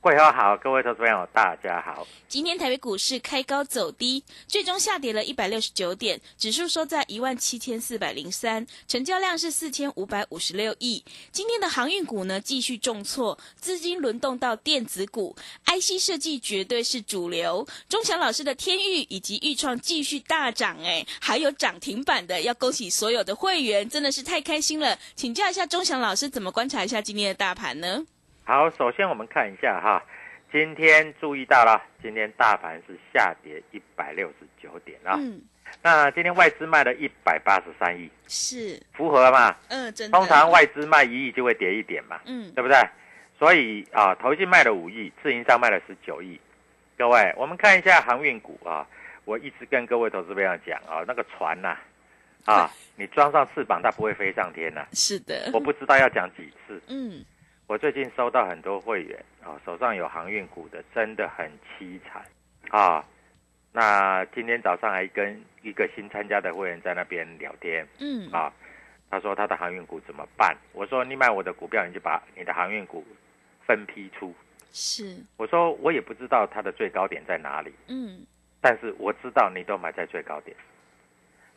桂花好，各位投资朋友大家好。今天台北股市开高走低，最终下跌了一百六十九点，指数收在一万七千四百零三，成交量是四千五百五十六亿。今天的航运股呢继续重挫，资金轮动到电子股，IC 设计绝对是主流。钟祥老师的天域以及豫创继续大涨，哎，还有涨停板的，要恭喜所有的会员，真的是太开心了。请教一下钟祥老师，怎么观察一下今天的大盘呢？好，首先我们看一下哈，今天注意到了，今天大盘是下跌一百六十九点啊。嗯，那今天外资卖了一百八十三亿，是，符合嘛？嗯，真的。通常外资卖一亿就会跌一点嘛，嗯，对不对？所以啊，投信卖了五亿，自营商卖了十九亿。各位，我们看一下航运股啊，我一直跟各位投资朋友讲啊，那个船呐、啊，你装上翅膀，它不会飞上天呐、是的，我不知道要讲几次。嗯，我最近收到很多会员啊，手上有航运股的，真的很凄惨啊。那今天早上还跟一个新参加的会员在那边聊天嗯，啊，他说他的航运股怎么办？我说你买我的股票，你就把你的航运股分批出。是，我说我也不知道它的最高点在哪里，嗯，但是我知道你都买在最高点，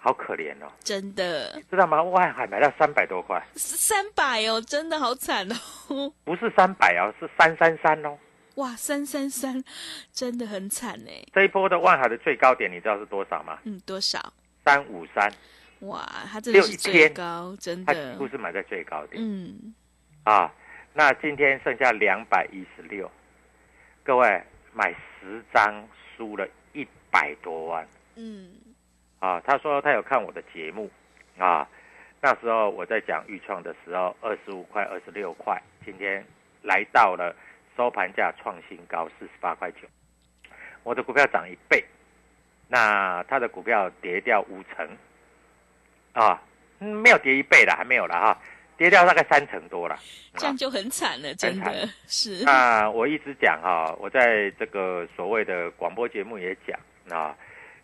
好可怜哦，真的。知道吗？万海买到三百多块，三百哦，真的好惨哦，不是三百哦，是三三三哦。哇，三三三，真的很惨哎，这一波的万海的最高点，你知道是多少吗？嗯，多少？三五三，哇，它真的是最天高，真它几是买在最高点、嗯，啊。那今天剩下两百一十六，各位买十张输了一百多万。嗯，啊。他说他有看我的节目啊，那时候我在讲预创的时候，二十五块、二十六块，今天来到了收盘价创新高四十八块九，我的股票涨一倍，那他的股票跌掉五成啊，嗯没有跌一倍了，还没有了哈，跌掉大概三成多了。这样就很惨了，真的是，那我一直讲哈，我在这个所谓的广播节目也讲啊，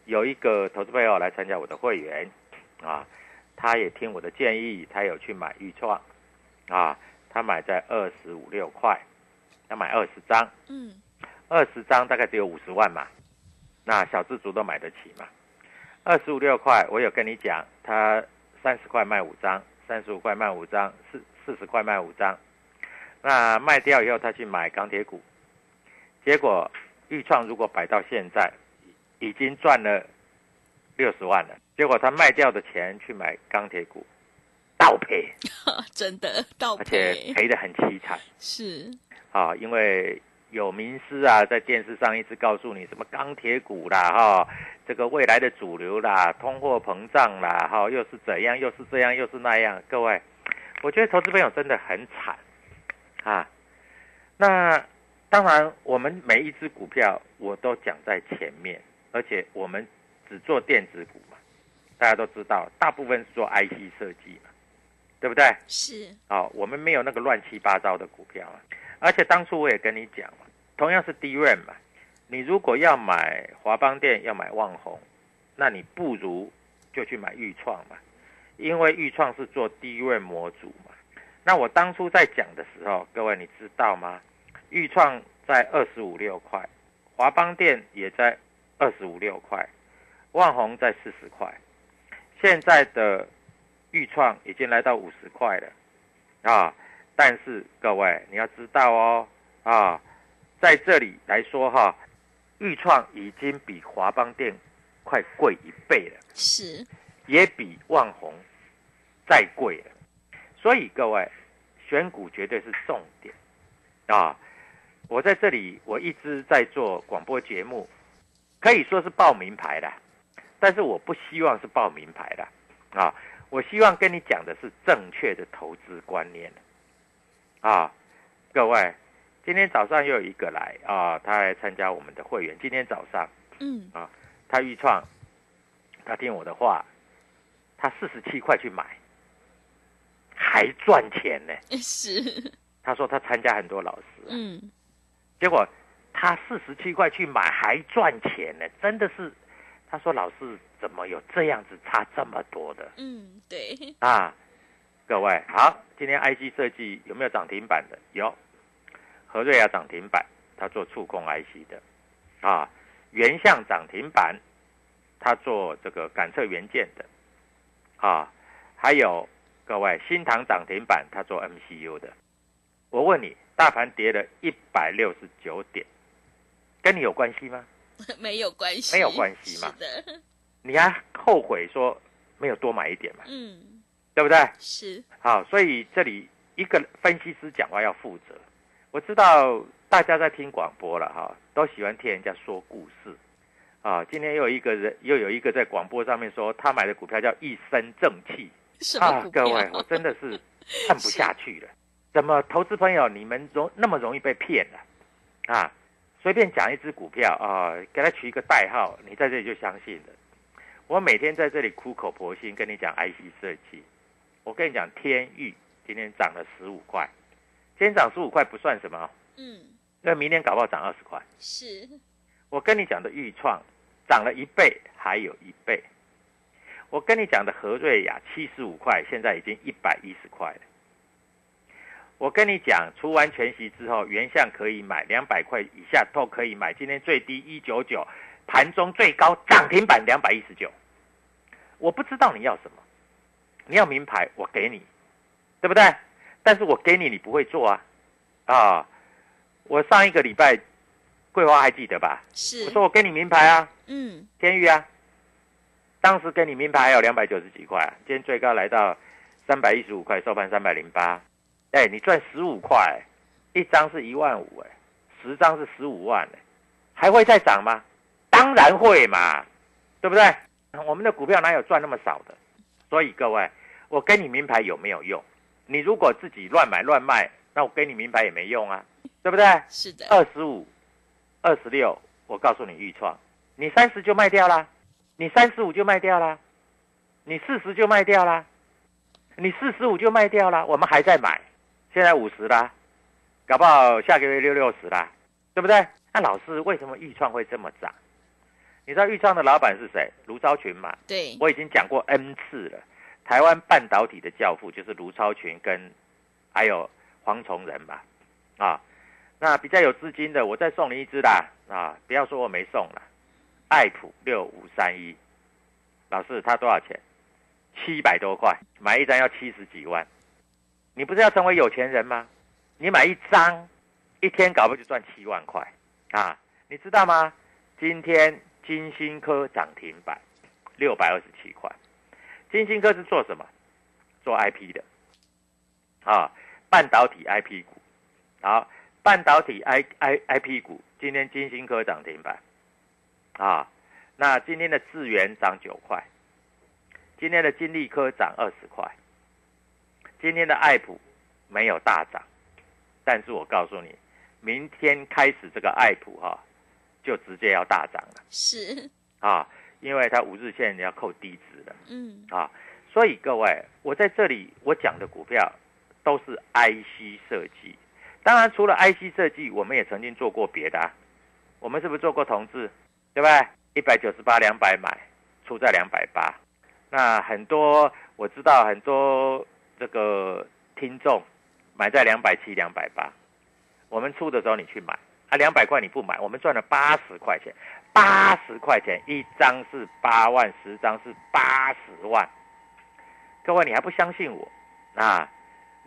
有一个投资朋友来参加我的会员啊，他也听我的建议，他有去买预创啊，他买在二十五六块，他买二十张，嗯，二十张大概只有五十万嘛，那小资族都买得起嘛。二十五六块，我有跟你讲，他三十块卖五张，三十五块卖五张，四四十块卖五张。那卖掉以后，他去买钢铁股，结果豫创如果摆到现在，已经赚了六十万了。结果他卖掉的钱去买钢铁股，倒赔，真的倒而且赔，赔得很凄惨是，啊！因为有名师啊，在电视上一直告诉你什么钢铁股啦，哈，这个未来的主流啦，通货膨胀啦，哈，又是怎样，又是这样，又是那样。各位，我觉得投资朋友真的很惨啊。那当然，我们每一只股票我都讲在前面，而且我们只做电子股嘛，大家都知道，大部分是做 IC 设计嘛，对不对？是，好，我们没有那个乱七八糟的股票啊。而且当初我也跟你讲嘛，同样是低润嘛，你如果要买华邦电，要买旺宏，那你不如就去买裕创嘛，因为裕创是做低润模组嘛。那我当初在讲的时候，各位你知道吗？裕创在二十五六块，华邦电也在二十五六块，万宏在四十块，现在的裕创已经来到五十块了，啊！但是各位你要知道哦，啊，在这里来说哈，裕创已经比华邦电快贵一倍了，是，也比万宏再贵了，所以各位选股绝对是重点啊。我在这里，我一直在做广播节目，可以说是报名牌的，但是我不希望是报名牌的啊！我希望跟你讲的是正确的投资观念啊！各位，今天早上又有一个来啊，他来参加我们的会员。今天早上，嗯啊，他预创，他听我的话，他四十七块去买，还赚钱呢。是，他说他参加很多老师，嗯。结果他四十七块去买还赚钱呢，真的是。他说：“老师怎么有这样子差这么多的？”嗯，对。啊，各位好，今天 IC 设计有没有涨停板的？有，何瑞亚涨停板，他做触控 IC 的。啊，原相涨停板，他做这个感测元件的。啊，还有各位新塘涨停板，他做 MCU 的。我问你。大盘跌了一百六十九点，跟你有关系吗？没有关系，没有关系嘛。是的，你还后悔说没有多买一点嘛？嗯，对不对？是。好，所以这里一个分析师讲话要负责。我知道大家在听广播了哈，都喜欢听人家说故事。啊，今天又有一个人又有一个在广播上面说他买的股票叫一身正气。啊，各位，我真的是 看不下去了。怎么投资朋友你们容那么容易被骗了啊？随便讲一只股票啊，给他取一个代号，你在这里就相信了。我每天在这里苦口婆心跟你讲 IC 设计，我跟你讲天域今天涨了十五块，今天涨十五块不算什么，嗯，那明天搞不好涨二十块。是，我跟你讲的预创涨了一倍，还有一倍。我跟你讲的和瑞雅七十五块，现在已经一百一十块了。我跟你讲，除完全息之后，原相可以买两百块以下都可以买。今天最低一九九，盘中最高涨停板两百一十九。我不知道你要什么，你要名牌，我给你，对不对？但是我给你，你不会做啊，啊！我上一个礼拜，桂花还记得吧？是。我说我给你名牌啊，嗯，天宇啊，当时给你名牌还有两百九十几块，今天最高来到三百一十五块，收盘三百零八。哎，你赚十五块，一张是一万五，哎，十张是十五万，哎，还会再涨吗？当然会嘛，对不对？我们的股票哪有赚那么少的？所以各位，我给你名牌有没有用？你如果自己乱买乱卖，那我给你名牌也没用啊，对不对？是的。二十五、二十六，我告诉你预创，你三十就卖掉啦，你三十五就卖掉啦，你四十就卖掉啦，你四十五就卖掉啦，我们还在买。现在五十啦，搞不好下个月六六十啦，对不对？那老师为什么豫创会这么涨？你知道豫创的老板是谁？卢超群嘛？对，我已经讲过 N 次了。台湾半导体的教父就是卢超群跟还有黄崇仁吧？啊，那比较有资金的，我再送你一支啦啊！不要说我没送了，爱普六五三一，老师他多少钱？七百多块，买一张要七十几万。你不是要成为有钱人吗？你买一张，一天搞不就赚七万块啊？你知道吗？今天金星科涨停板六百二十七块。金星科是做什么？做 IP 的啊，半导体 IP 股。好，半导体 I I I P 股，今天金星科涨停板，啊，那今天的智源涨九块，今天的金利科涨二十块，今天的爱普没有大涨，但是我告诉你，明天开始这个爱普哈、就直接要大涨了是，啊，因为它五日线要扣低值的。嗯，啊，所以各位，我在这里我讲的股票都是 IC 设计。当然，除了 IC 设计，我们也曾经做过别的、啊。我们是不是做过同志？对不对？一百九十八两百买，出在两百八。那很多我知道很多这个听众买在两百七、两百八，我们出的时候你去买啊，两百块你不买，我们赚了八十块钱。八十块钱一张是八万，十张是八十万。各位，你还不相信我啊？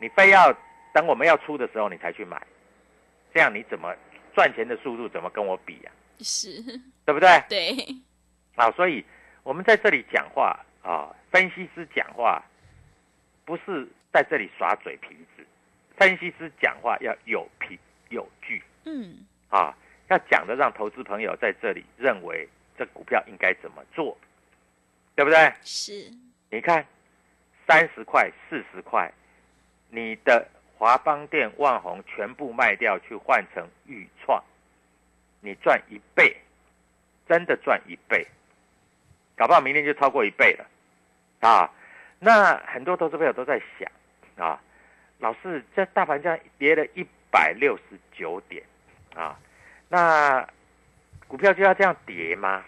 你非要等我们要出的时候你才去买，这样你怎么赚钱的速度怎么跟我比呀、是，对不对？对，啊，所以我们在这里讲话啊，分析师讲话不是在这里耍嘴皮子，分析师讲话要有凭有据嗯，啊，要讲的让投资朋友在这里认为这股票应该怎么做，对不对？是，你看，三十块、四十块，你的华邦店、万宏全部卖掉去换成豫创，你赚一倍，真的赚一倍，搞不好明天就超过一倍了啊！那很多投资朋友都在想啊，老师，这大盘这样跌了一百六十九点啊，那股票就要这样跌吗？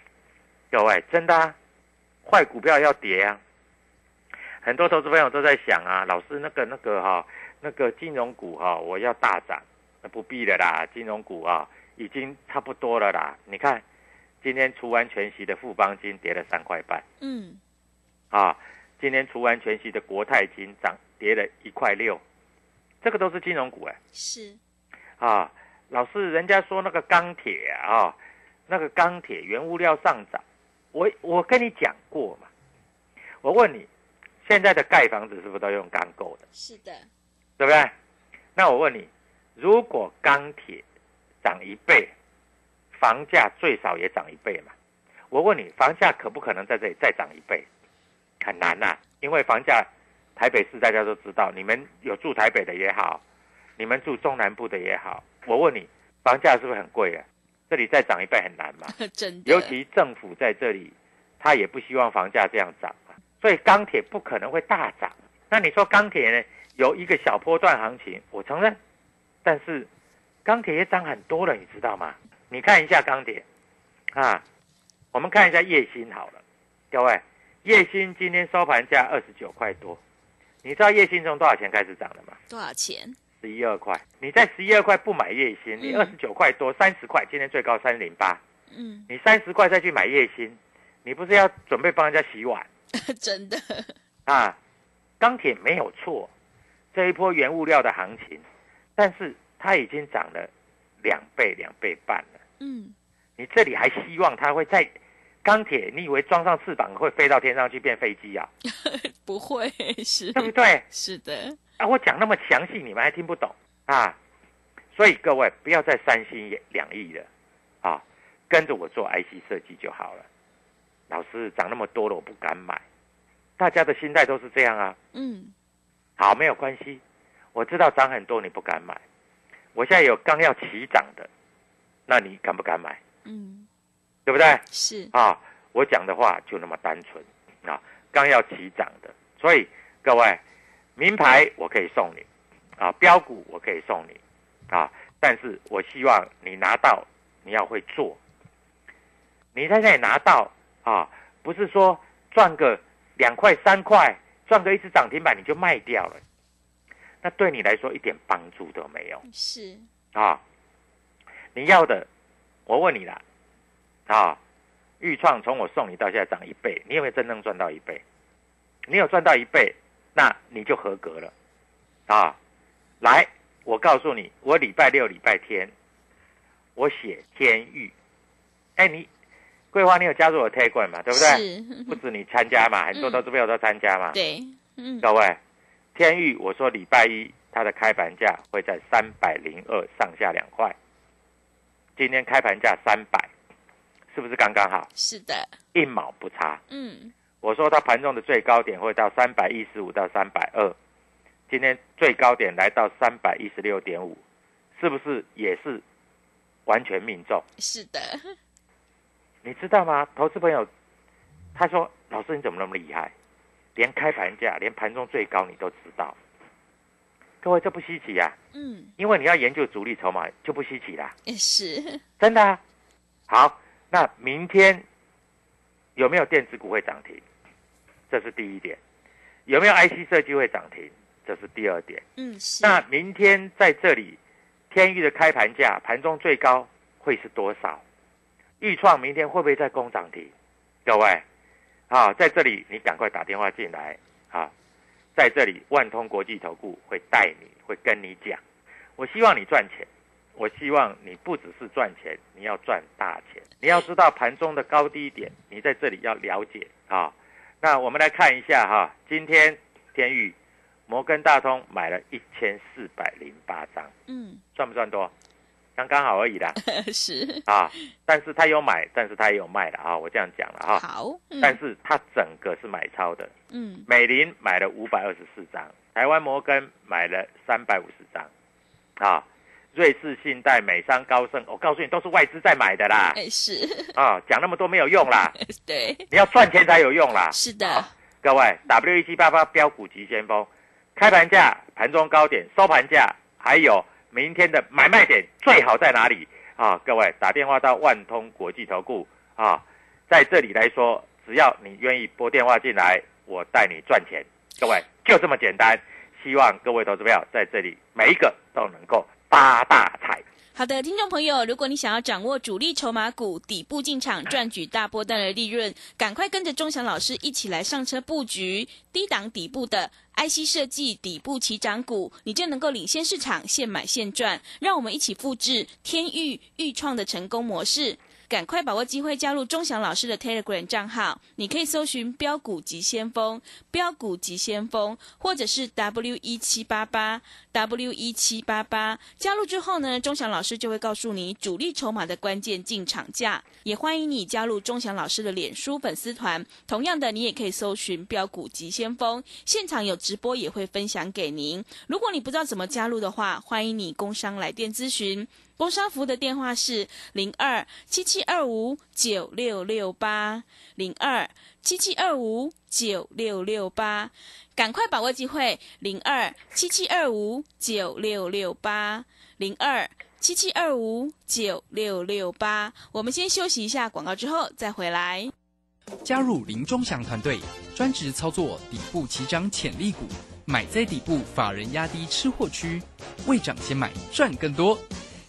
各位，真的啊，坏股票要跌啊！很多投资朋友都在想啊，老师那个那个哈、那个金融股哈、我要大涨，那不必了啦，金融股啊已经差不多了啦。你看，今天除完全息的富邦金跌了三块半嗯，啊，今天除完全息的国泰金涨跌了一块六，这个都是金融股哎、是，啊，老师，人家说那个钢铁啊，那个钢铁原物料上涨，我我跟你讲过嘛，我问你，现在的盖房子是不是都用钢构的，是的，对不对？那我问你，如果钢铁涨一倍，房价最少也涨一倍嘛？我问你，房价可不可能在这里再涨一倍？很难呐、因为房价台北市大家都知道，你们有住台北的也好，你们住中南部的也好，我问你，房价是不是很贵啊？这里再涨一倍很难嘛？真的，尤其政府在这里，他也不希望房价这样涨嘛，所以钢铁不可能会大涨。那你说钢铁呢？有一个小波段行情，我承认，但是钢铁也涨很多了，你知道吗？你看一下钢铁啊，我们看一下叶星好了，各位，叶星今天收盘价二十九块多，你知道叶星从多少钱开始涨的吗？多少钱？十一二块。你在十一二块不买叶星，你嗯二十九块多，三十块，今天最高三零八。嗯，你三十块再去买叶星，你不是要准备帮人家洗碗 真的，啊？钢铁没有错，这一波原物料的行情，但是它已经涨了两倍、两倍半了。嗯，你这里还希望它会在钢铁？你以为装上翅膀会飞到天上去变飞机啊？不会是，对不对？是的，啊，我讲那么详细，你们还听不懂啊？所以各位不要再三心两意了啊，跟着我做 IC 设计就好了。老师涨那么多了，我不敢买，大家的心态都是这样啊。嗯，好，没有关系，我知道涨很多你不敢买，我现在有刚要起涨的，那你敢不敢买？嗯，对不对？是，啊，我讲的话就那么单纯啊，刚要起涨的，所以各位，名牌我可以送你，啊，标股我可以送你，啊，但是我希望你拿到，你要会做，你在那里拿到啊，不是说赚个两块三块，赚个一次涨停板你就卖掉了，那对你来说一点帮助都没有。是，啊，你要的，我问你啦，啊，豫创从我送你到现在涨一倍，你有没有真正赚到一倍？你有赚到一倍，那你就合格了，啊，来，我告诉你，我礼拜六、礼拜天，我写天域，哎，你桂花，你有加入我 Telegram 嘛？对不对？是，不止你参加嘛，很多嗯投资朋友都参加嘛。对，嗯，各位，天域，我说礼拜一它的开盘价会在三百零二上下两块。今天开盘价三百，是不是刚刚好？是的，一毛不差。嗯，我说它盘中的最高点会到三百一十五到三百二，今天最高点来到三百一十六点五，是不是也是完全命中？是的，你知道吗？投资朋友，他说：“老师你怎么那么厉害？连开盘价，连盘中最高你都知道。”各位，这不稀奇呀、嗯，因为你要研究主力筹码就不稀奇啦，也是，真的、啊。好，那明天有没有电子股会涨停？这是第一点。有没有 IC 设计会涨停？这是第二点。嗯，是，那明天在这里，天域的开盘价，盘中最高会是多少？豫创明天会不会再攻涨停？各位，啊，在这里你赶快打电话进来啊！在这里，万通国际投顾会带你，会跟你讲。我希望你赚钱，我希望你不只是赚钱，你要赚大钱。你要知道盘中的高低点，你在这里要了解啊。那我们来看一下哈，今天天宇摩根大通买了一千四百零八张，嗯，算不算多？刚刚好而已啦 是，啊！但是他有买，但是他也有卖的啊，我这样讲了哈。好，嗯但是他整个是买超的，嗯，美林买了五百二十四张，台湾摩根买了三百五十张，啊，瑞士信贷、美商高盛，我告诉你都是外资在买的啦，哎，是，啊，讲那么多没有用啦，对，你要赚钱才有用啦。是的啊，各位，W 一七八八标股急先锋，开盘价、盘中高点、收盘价，还有明天的买卖点最好在哪里啊？各位打电话到万通国际投顾啊，在这里来说，只要你愿意拨电话进来，我带你赚钱。各位就这么简单，希望各位投资朋友在这里每一个都能够发大财。好的，听众朋友，如果你想要掌握主力筹码股底部进场赚取大波段的利润，赶快跟着钟祥老师一起来上车布局低档底部的 IC 设计底部起涨股，你就能够领先市场，现买现赚。让我们一起复制天域豫创的成功模式。赶快把握机会加入钟祥老师的 Telegram 账号，你可以搜寻“标股急先锋”、“标股急先锋”，或者是 W 一七八八 W 一七八八。加入之后呢，钟祥老师就会告诉你主力筹码的关键进场价。也欢迎你加入钟祥老师的脸书粉丝团，同样的，你也可以搜寻“标股急先锋”，现场有直播也会分享给您。如果你不知道怎么加入的话，欢迎你工商来电咨询。工商服的电话是零二七七二五九六六八零二七七二五九六六八，赶快把握机会，零二七七二五九六六八零二七七二五九六六八。我们先休息一下广告，之后再回来。加入林忠祥团队，专职操作底部起涨潜力股，买在底部，法人压低吃货区，未涨先买赚更多。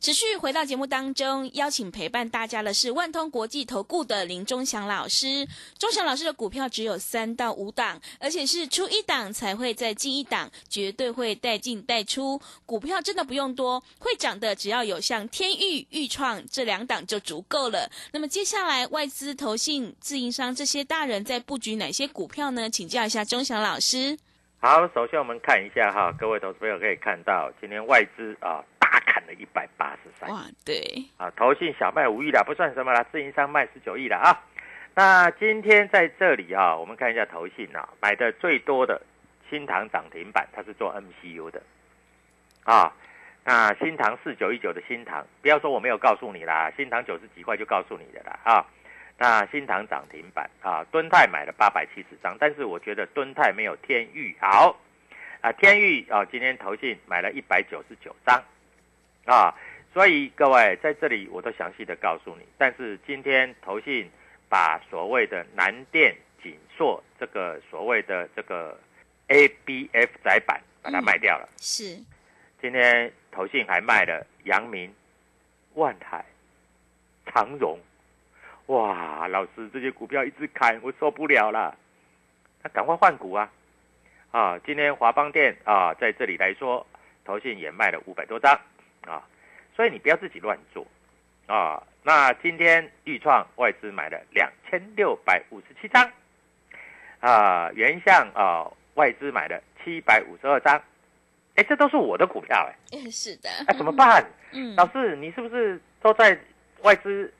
持续回到节目当中，邀请陪伴大家的是万通国际投顾的林忠祥老师。忠祥老师的股票只有三到五档，而且是出一档才会再进一档，绝对会带进带出。股票真的不用多，会涨的只要有像天域、豫创这两档就足够了。那么接下来外资、投信、自营商这些大人在布局哪些股票呢？请教一下忠祥老师。好，首先我们看一下哈，各位投资朋友可以看到，今天外资啊大砍了一百八十三哇，对，啊，投信小卖五亿啦，不算什么啦，自营商卖十九亿了啊。那今天在这里啊，我们看一下投信啊，买的最多的新塘涨停板，它是做 MCU 的啊。那新塘四九一九的新塘，不要说我没有告诉你啦，新塘九十几块就告诉你的啦啊。那新塘涨停板啊，敦泰买了八百七十张，但是我觉得敦泰没有天域好啊。天域啊，今天投信买了一百九十九张啊，所以各位在这里我都详细的告诉你。但是今天投信把所谓的南电、锦硕这个所谓的这个 ABF 窄板把它卖掉了。是今天投信还卖了阳明、万海、长荣。哇，老师这些股票一直砍，我受不了了，那赶快换股啊！啊，今天华邦电啊，在这里来说，投信也卖了五百多张。啊，所以你不要自己乱做。啊。那今天豫创外资买了两千六百五十七张。啊，原相啊外资买了七百五十二张，哎，这都是我的股票哎，是的，哎，怎么办？嗯，老师，你是不是都在外资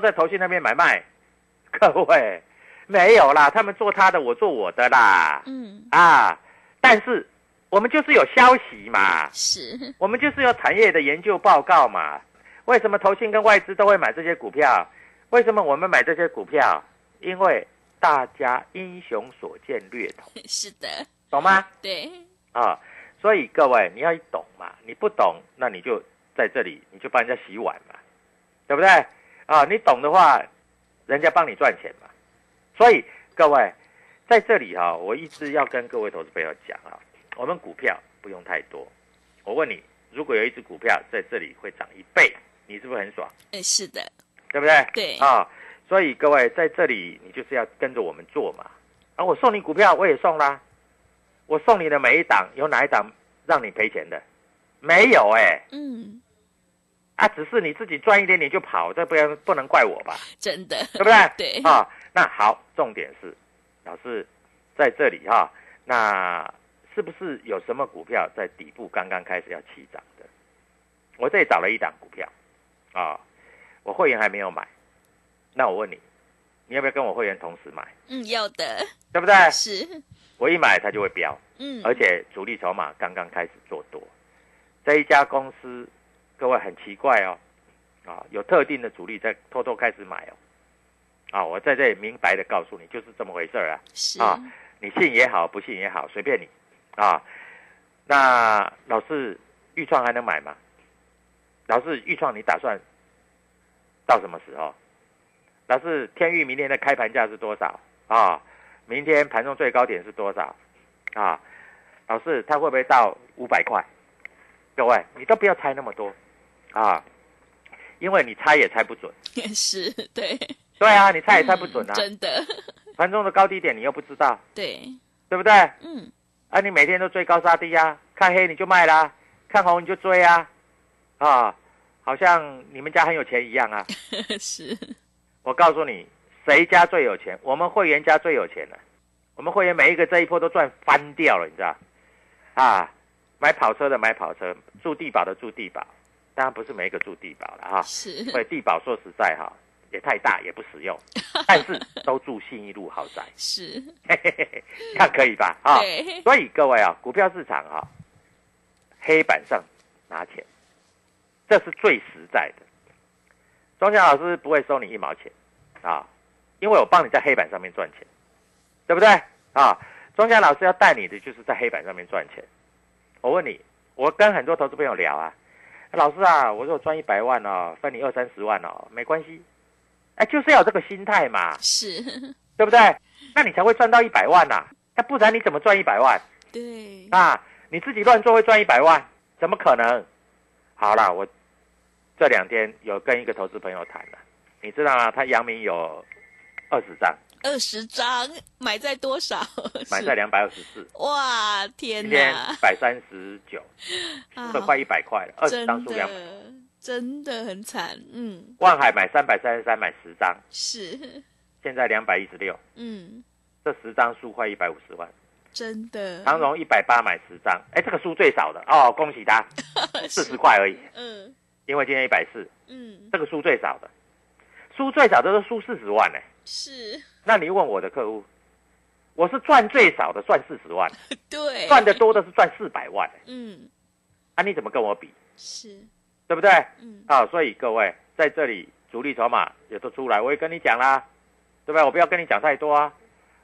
都在投信那边买卖？各位没有啦，他们做他的，我做我的啦。嗯，啊，但是我们就是有消息嘛，是，我们就是有产业的研究报告嘛。为什么投信跟外资都会买这些股票？为什么我们买这些股票？因为大家英雄所见略同，是的，懂吗？对，啊，所以各位你要懂嘛，你不懂，那你就在这里，你就帮人家洗碗嘛，对不对？啊，你懂的话，人家帮你赚钱嘛。所以各位在这里哈、我一直要跟各位投资朋友讲啊，我们股票不用太多。我问你，如果有一只股票在这里会涨一倍，你是不是很爽？哎，是的，对不对？对啊，所以各位在这里，你就是要跟着我们做嘛。啊，我送你股票，我也送啦。我送你的每一档，有哪一档让你赔钱的？没有哎、嗯，啊，只是你自己赚一点点就跑，这不要不能怪我吧？真的，对不对？对啊，那好，重点是，老师在这里哈、那是不是有什么股票在底部刚刚开始要起涨的？我这里找了一档股票，啊，我会员还没有买，那我问你，你要不要跟我会员同时买？嗯，要的，对不对？是，我一买它就会飙，嗯，而且主力筹码刚刚开始做多。这一家公司，各位很奇怪哦，啊，有特定的主力在偷偷开始买哦，啊，我在这里明白的告诉你，就是这么回事啊。啊你信也好，不信也好，随便你啊。那老师，预创还能买吗？老师，预创你打算到什么时候？老师，天域明天的开盘价是多少啊？明天盘中最高点是多少啊？老师，它会不会到五百块？各位，你都不要猜那么多啊，因为你猜也猜不准。也是，对，对啊，你猜也猜不准啊。嗯真的，盘中的高低点你又不知道，对，对不对？嗯，啊，你每天都追高杀低啊，看黑你就卖啦，看红你就追啊，啊，好像你们家很有钱一样啊。是，我告诉你，谁家最有钱？我们会员家最有钱了。我们会员每一个这一波都赚翻掉了，你知道？啊，买跑车的买跑车，住地堡的住地保，当然不是每一个住地堡了哈。是，因为地堡说实在哈，也太大也不实用，但是都住信义路豪宅，是，嘿嘿嘿嘿，这样可以吧？啊，所以各位啊，股票市场啊，黑板上拿钱，这是最实在的。庄家老师不会收你一毛钱啊，因为我帮你在黑板上面赚钱，对不对啊？庄家老师要带你的就是在黑板上面赚钱。我问你，我跟很多投资朋友聊啊，老师啊，我说我赚一百万哦，分你二三十万哦，没关系，哎，就是要有这个心态嘛，是，对不对？那你才会赚到一百万呐、那不然你怎么赚一百万？对，啊，你自己乱做会赚一百万？怎么可能？好啦，我这两天有跟一个投资朋友谈了，你知道吗？他阳明有二十张，二十张买在多少？是 买在两百二十四，哇，天今天哪一，百三十九，啊。这快一百块了，二十真张输两百。的，真的很惨，嗯，万海买三百三十三，买十张，是，现在两百一十六，嗯，这十张输快一百五十万。真的，长荣一百八买十张，哎，这个输最少的。哦，恭喜他，四十块而已，嗯。因为今天一百四，嗯，这个输最少的，输最少的都输四十万呢。是，那你问我的客户，我是赚最少的，赚四十万，对，赚的多的是赚四百万，嗯，啊，你怎么跟我比？是，对不对？嗯，啊，所以各位在这里主力筹码也都出来，我也跟你讲啦，对不对？我不要跟你讲太多啊，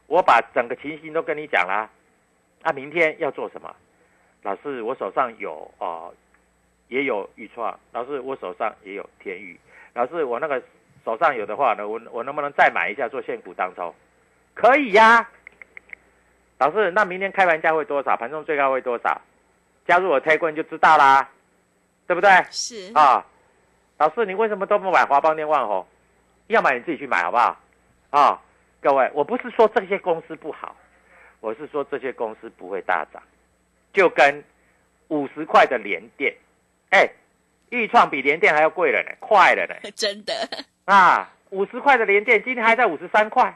我把整个情形都跟你讲啦。啊，明天要做什么？老师，我手上有哦、也有豫创，老师我手上也有天宇，老师我那个手上有的话呢，我我能不能再买一下做现股当中？可以呀、老师，那明天开盘价会多少？盘中最高会多少？加入我 a g 就知道啦，对不对？是，啊，老师，你为什么都不买华邦电万红？要买你自己去买好不好？啊，各位，我不是说这些公司不好，我是说这些公司不会大涨，就跟五十块的联电，哎，豫创比联电还要贵了呢，快了呢，真的啊，五十块的联电今天还在五十三块，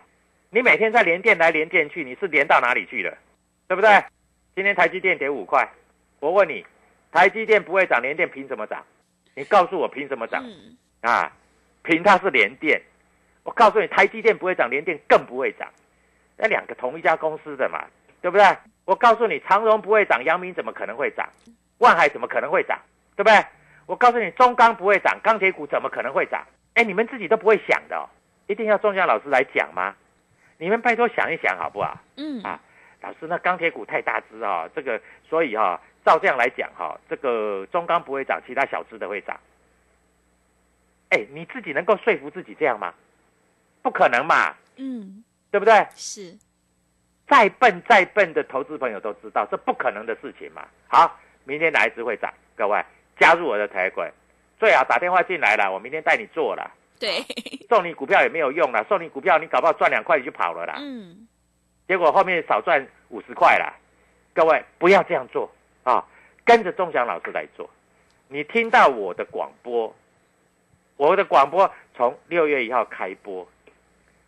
你每天在联电来联电去，你是连到哪里去了？对不对？今天台积电跌五块，我问你，台积电不会涨，联电凭什么涨？你告诉我凭什么涨？嗯，啊，凭它是联电。我告诉你，台积电不会涨，联电更不会涨。那两个同一家公司的嘛，对不对？我告诉你，长荣不会涨，阳明怎么可能会涨？万海怎么可能会涨？对不对？我告诉你，中钢不会涨，钢铁股怎么可能会涨？哎，你们自己都不会想的、哦，一定要钟祥老师来讲吗？你们拜托想一想好不好？嗯啊，老师，那钢铁股太大只啊、这个所以哈、照这样来讲哈、这个中钢不会涨，其他小只的会涨。哎，你自己能够说服自己这样吗？不可能嘛，嗯，对不对？是再笨再笨的投资朋友都知道，这不可能的事情嘛。好，明天哪一只会涨？各位加入我的台轨，最好打电话进来了，我明天带你做了。对，送你股票也没有用了，送你股票你搞不好赚两块你就跑了啦。嗯，结果后面少赚五十块啦。各位不要这样做啊，跟着钟祥老师来做。你听到我的广播，我的广播从六月一号开播，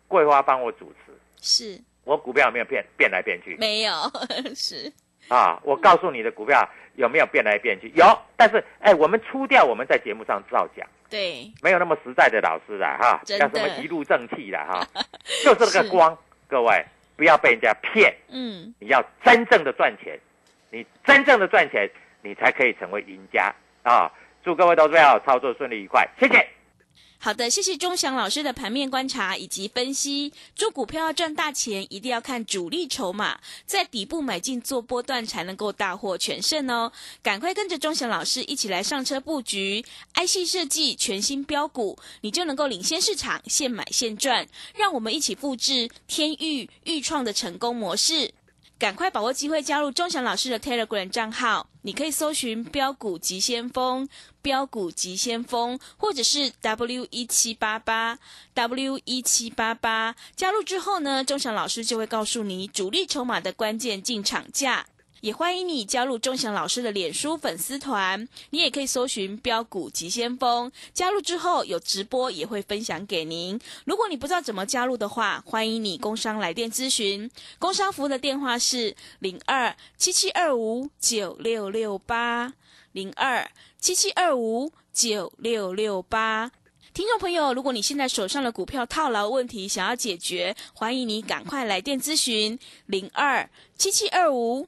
桂花帮我主持，是我股票有没有变变来变去没有 是啊？我告诉你的股票有没有变来变去？有，但是哎，我们出掉我们在节目上照讲，对，没有那么实在的老师啦哈，真的要什么一路正气啦哈，就是那个光，各位不要被人家骗。嗯，你要真正的赚钱，你真正的赚钱，你才可以成为赢家啊！祝各位投资者操作顺利愉快，谢谢。好的，谢谢钟祥老师的盘面观察以及分析。做股票要赚大钱，一定要看主力筹码，在底部买进做波段，才能够大获全胜哦。赶快跟着钟祥老师一起来上车布局 IC 设计全新标股，你就能够领先市场，现买现赚。让我们一起复制天域豫创的成功模式。赶快把握机会加入钟祥老师的 Telegram 账号，你可以搜寻“标股急先锋”、“标股急先锋”，或者是 W 一七八八 W 一七八八。加入之后呢，钟祥老师就会告诉你主力筹码的关键进场价。也欢迎你加入钟祥老师的脸书粉丝团，你也可以搜寻“标股急先锋”。加入之后有直播，也会分享给您。如果你不知道怎么加入的话，欢迎你工商来电咨询。工商服务的电话是零二七七二五九六六八零二七七二五九六六八。听众朋友，如果你现在手上的股票套牢问题想要解决，欢迎你赶快来电咨询零二七七二五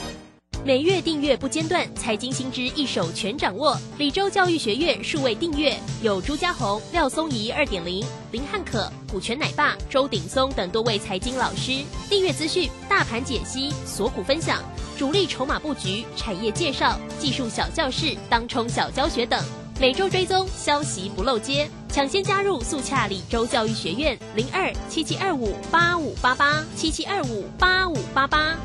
每月订阅不间断，财经新知一手全掌握。李州教育学院数位订阅有朱家红、廖松怡二点零、林汉可、股权奶爸、周鼎松等多位财经老师。订阅资讯、大盘解析、锁股分享、主力筹码布局、产业介绍、技术小教室、当冲小教学等。每周追踪消息不漏接，抢先加入速洽李州教育学院零二七七二五八五八八七七二五八五八八。